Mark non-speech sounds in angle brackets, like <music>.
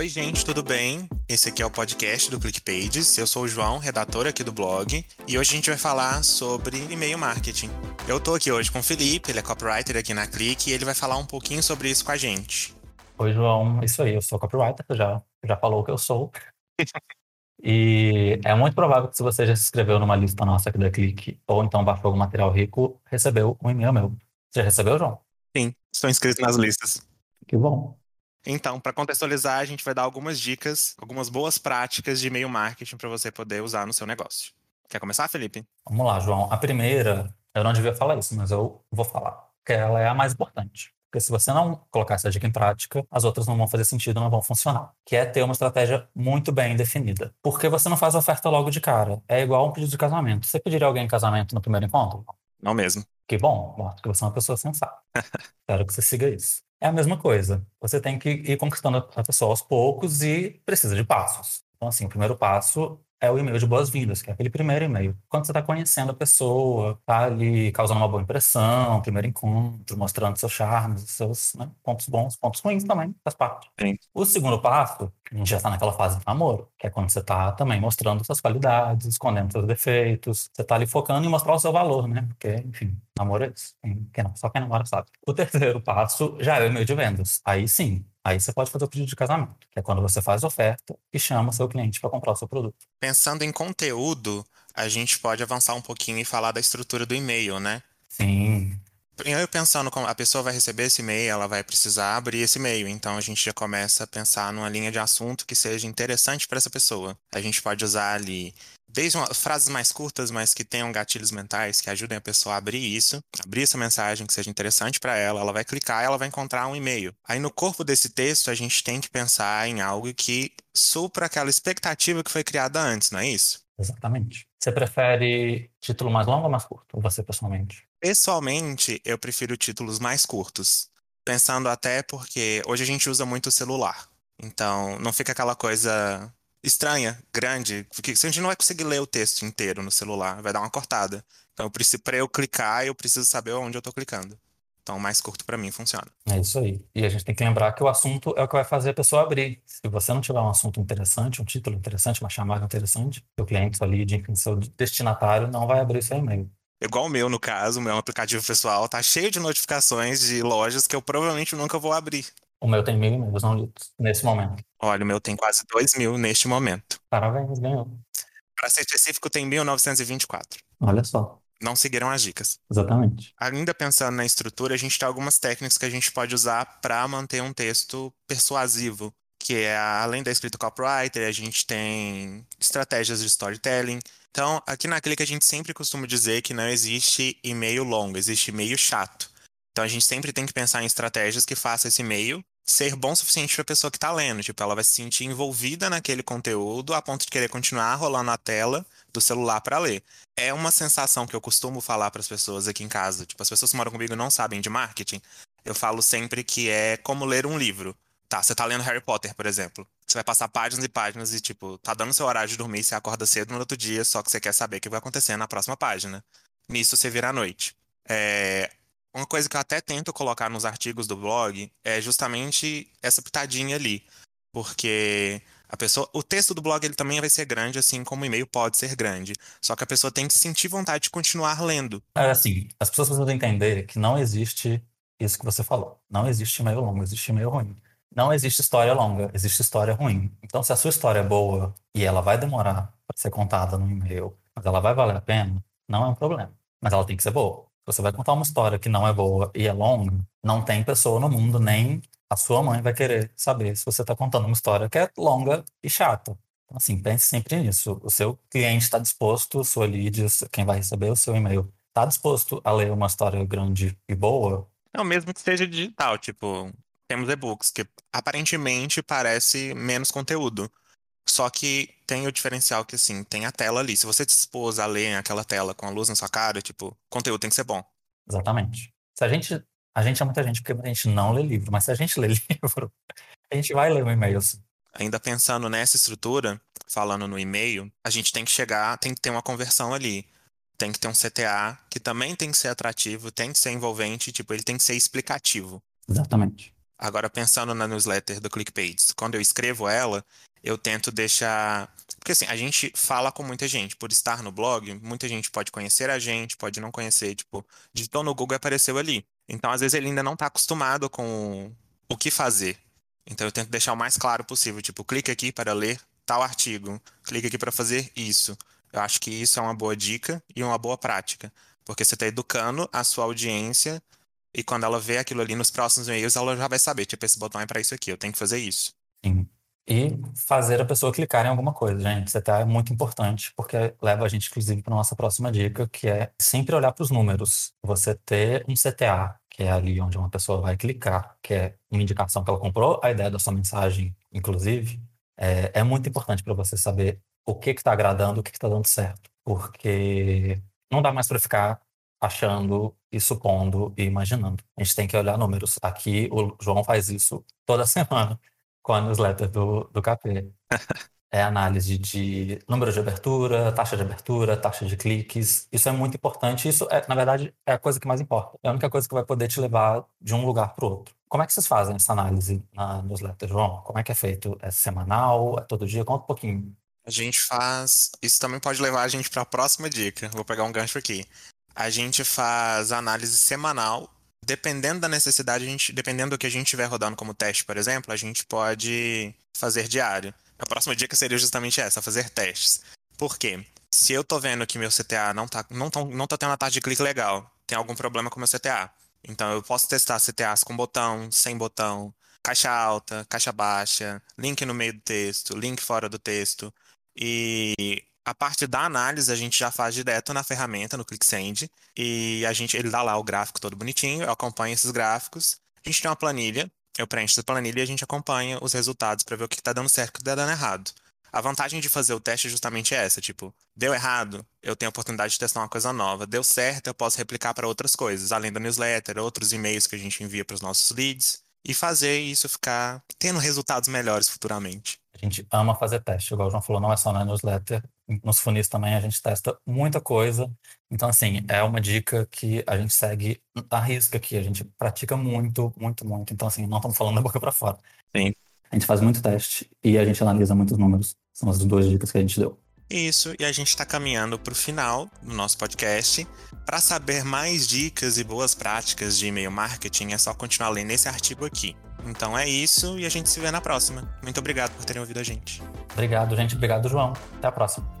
Oi, gente, tudo bem? Esse aqui é o podcast do ClickPages. Eu sou o João, redator aqui do blog, e hoje a gente vai falar sobre e-mail marketing. Eu tô aqui hoje com o Felipe, ele é copywriter aqui na Click, e ele vai falar um pouquinho sobre isso com a gente. Oi, João, isso aí, eu sou copywriter, já, já falou o que eu sou. <laughs> E é muito provável que se você já se inscreveu numa lista nossa aqui da Clique, ou então baixou algum material rico, recebeu um e-mail meu. Você já recebeu, João? Sim, estou inscrito nas listas. Que bom. Então, para contextualizar, a gente vai dar algumas dicas, algumas boas práticas de e-mail marketing para você poder usar no seu negócio. Quer começar, Felipe? Vamos lá, João. A primeira, eu não devia falar isso, mas eu vou falar, que ela é a mais importante. Porque se você não colocar essa dica em prática, as outras não vão fazer sentido, não vão funcionar. Que é ter uma estratégia muito bem definida. Porque você não faz oferta logo de cara. É igual um pedido de casamento. Você pediria alguém em casamento no primeiro encontro? Não mesmo. Que bom, mostra que você é uma pessoa sensata. <laughs> Espero que você siga isso. É a mesma coisa. Você tem que ir conquistando a pessoa aos poucos e precisa de passos. Então, assim, o primeiro passo é o e-mail de boas-vindas, que é aquele primeiro e-mail. Quando você está conhecendo a pessoa, tá ali causando uma boa impressão, primeiro encontro, mostrando seus charmes, seus né, pontos bons, pontos ruins também, faz parte. Sim. O segundo passo, a gente já está naquela fase de namoro, que é quando você está também mostrando suas qualidades, escondendo seus defeitos, você está ali focando em mostrar o seu valor, né? Porque, enfim, namoro é isso. Quem não, só quem namora sabe. O terceiro passo já é o e-mail de vendas. Aí sim, Aí você pode fazer o pedido de casamento, que é quando você faz oferta e chama seu cliente para comprar o seu produto. Pensando em conteúdo, a gente pode avançar um pouquinho e falar da estrutura do e-mail, né? Sim. Eu pensando como a pessoa vai receber esse e-mail, ela vai precisar abrir esse e-mail. Então a gente já começa a pensar numa linha de assunto que seja interessante para essa pessoa. A gente pode usar ali desde uma, frases mais curtas, mas que tenham gatilhos mentais que ajudem a pessoa a abrir isso, abrir essa mensagem que seja interessante para ela, ela vai clicar ela vai encontrar um e-mail. Aí no corpo desse texto a gente tem que pensar em algo que supra aquela expectativa que foi criada antes, não é isso? Exatamente. Você prefere título mais longo ou mais curto? Você pessoalmente? Pessoalmente, eu prefiro títulos mais curtos. Pensando até porque hoje a gente usa muito o celular. Então, não fica aquela coisa estranha, grande, porque a gente não vai conseguir ler o texto inteiro no celular, vai dar uma cortada. Então, para eu clicar, eu preciso saber onde eu estou clicando. Então, mais curto para mim funciona. É isso aí. E a gente tem que lembrar que o assunto é o que vai fazer a pessoa abrir. Se você não tiver um assunto interessante, um título interessante, uma chamada interessante, o cliente ali, de seu destinatário, não vai abrir seu e-mail. Igual o meu, no caso, o meu aplicativo pessoal tá cheio de notificações de lojas que eu provavelmente nunca vou abrir. O meu tem mil e-mails não lidos nesse momento. Olha, o meu tem quase dois mil neste momento. Parabéns, ganhou. Para ser específico, tem 1924. Olha só. Não seguiram as dicas. Exatamente. Ainda pensando na estrutura, a gente tem algumas técnicas que a gente pode usar para manter um texto persuasivo, que é além da escrita copywriter, a gente tem estratégias de storytelling, então, aqui na Clique a gente sempre costuma dizer que não existe e-mail longo, existe e-mail chato. Então a gente sempre tem que pensar em estratégias que façam esse e-mail ser bom o suficiente para a pessoa que está lendo. Tipo, ela vai se sentir envolvida naquele conteúdo a ponto de querer continuar rolando a tela do celular para ler. É uma sensação que eu costumo falar para as pessoas aqui em casa. Tipo, as pessoas que moram comigo não sabem de marketing. Eu falo sempre que é como ler um livro. Tá, você tá lendo Harry Potter, por exemplo. Você vai passar páginas e páginas e, tipo, tá dando seu horário de dormir, você acorda cedo no outro dia, só que você quer saber o que vai acontecer na próxima página. Nisso você vira à noite. É... Uma coisa que eu até tento colocar nos artigos do blog é justamente essa pitadinha ali. Porque a pessoa, o texto do blog ele também vai ser grande, assim como o e-mail pode ser grande. Só que a pessoa tem que sentir vontade de continuar lendo. É assim, as pessoas precisam entender que não existe isso que você falou. Não existe e-mail longo, existe e-mail ruim. Não existe história longa, existe história ruim. Então, se a sua história é boa e ela vai demorar para ser contada no e-mail, mas ela vai valer a pena, não é um problema. Mas ela tem que ser boa. Você vai contar uma história que não é boa e é longa, não tem pessoa no mundo, nem a sua mãe vai querer saber se você está contando uma história que é longa e chata. Então, assim, pense sempre nisso. O seu cliente está disposto, sua lead, quem vai receber o seu e-mail, está disposto a ler uma história grande e boa? É o mesmo que seja digital, tipo, temos e-books, que aparentemente parece menos conteúdo. Só que tem o diferencial que, assim, tem a tela ali. Se você se dispôs a ler aquela tela com a luz na sua cara, tipo, conteúdo tem que ser bom. Exatamente. Se a gente. A gente é muita gente, porque a gente não lê livro, mas se a gente lê <laughs> livro, a gente vai ler um e-mail. Ainda pensando nessa estrutura, falando no e-mail, a gente tem que chegar, tem que ter uma conversão ali. Tem que ter um CTA que também tem que ser atrativo, tem que ser envolvente, tipo, ele tem que ser explicativo. Exatamente. Agora, pensando na newsletter do ClickPages, quando eu escrevo ela, eu tento deixar. Porque assim, a gente fala com muita gente. Por estar no blog, muita gente pode conhecer a gente, pode não conhecer. Tipo, digitou no Google e apareceu ali. Então, às vezes, ele ainda não está acostumado com o que fazer. Então, eu tento deixar o mais claro possível. Tipo, clique aqui para ler tal artigo, clique aqui para fazer isso. Eu acho que isso é uma boa dica e uma boa prática. Porque você está educando a sua audiência e quando ela vê aquilo ali nos próximos e-mails, ela já vai saber, tipo, esse botão é para isso aqui, eu tenho que fazer isso. Sim. E fazer a pessoa clicar em alguma coisa, gente. CTA é muito importante, porque leva a gente, inclusive, para nossa próxima dica, que é sempre olhar para os números. Você ter um CTA, que é ali onde uma pessoa vai clicar, que é uma indicação que ela comprou, a ideia da sua mensagem, inclusive, é, é muito importante para você saber o que está agradando, o que está dando certo. Porque não dá mais para ficar achando e supondo e imaginando. A gente tem que olhar números. Aqui o João faz isso toda semana <laughs> com a newsletter do, do KP. <laughs> é análise de número de abertura, taxa de abertura, taxa de cliques. Isso é muito importante. Isso, é, na verdade, é a coisa que mais importa. É a única coisa que vai poder te levar de um lugar para o outro. Como é que vocês fazem essa análise na newsletter, João? Como é que é feito? É semanal? É todo dia? Conta um pouquinho. A gente faz. Isso também pode levar a gente para a próxima dica. Vou pegar um gancho aqui. A gente faz análise semanal. Dependendo da necessidade, a gente, dependendo do que a gente estiver rodando como teste, por exemplo, a gente pode fazer diário. A próxima dica seria justamente essa, fazer testes. Por quê? Se eu tô vendo que meu CTA não tá, não tá, não tá tendo a taxa de clique legal, tem algum problema com meu CTA. Então eu posso testar CTAs com botão, sem botão, caixa alta, caixa baixa, link no meio do texto, link fora do texto. E a parte da análise a gente já faz direto na ferramenta, no ClickSend, e a gente, ele dá lá o gráfico todo bonitinho, eu acompanho esses gráficos. A gente tem uma planilha, eu preencho essa planilha e a gente acompanha os resultados para ver o que está dando certo e o que está dando errado. A vantagem de fazer o teste é justamente essa, tipo, deu errado, eu tenho a oportunidade de testar uma coisa nova. Deu certo, eu posso replicar para outras coisas, além da newsletter, outros e-mails que a gente envia para os nossos leads e fazer isso ficar tendo resultados melhores futuramente. A gente ama fazer teste, igual o João falou, não é só na newsletter. Nos funis também a gente testa muita coisa. Então, assim, é uma dica que a gente segue a risca aqui. A gente pratica muito, muito, muito. Então, assim, não estamos falando da boca para fora. Sim. A gente faz muito teste e a gente analisa muitos números. São as duas dicas que a gente deu. Isso, e a gente está caminhando para o final do nosso podcast. Para saber mais dicas e boas práticas de e-mail marketing, é só continuar lendo esse artigo aqui. Então é isso e a gente se vê na próxima. Muito obrigado por terem ouvido a gente. Obrigado, gente. Obrigado, João. Até a próxima.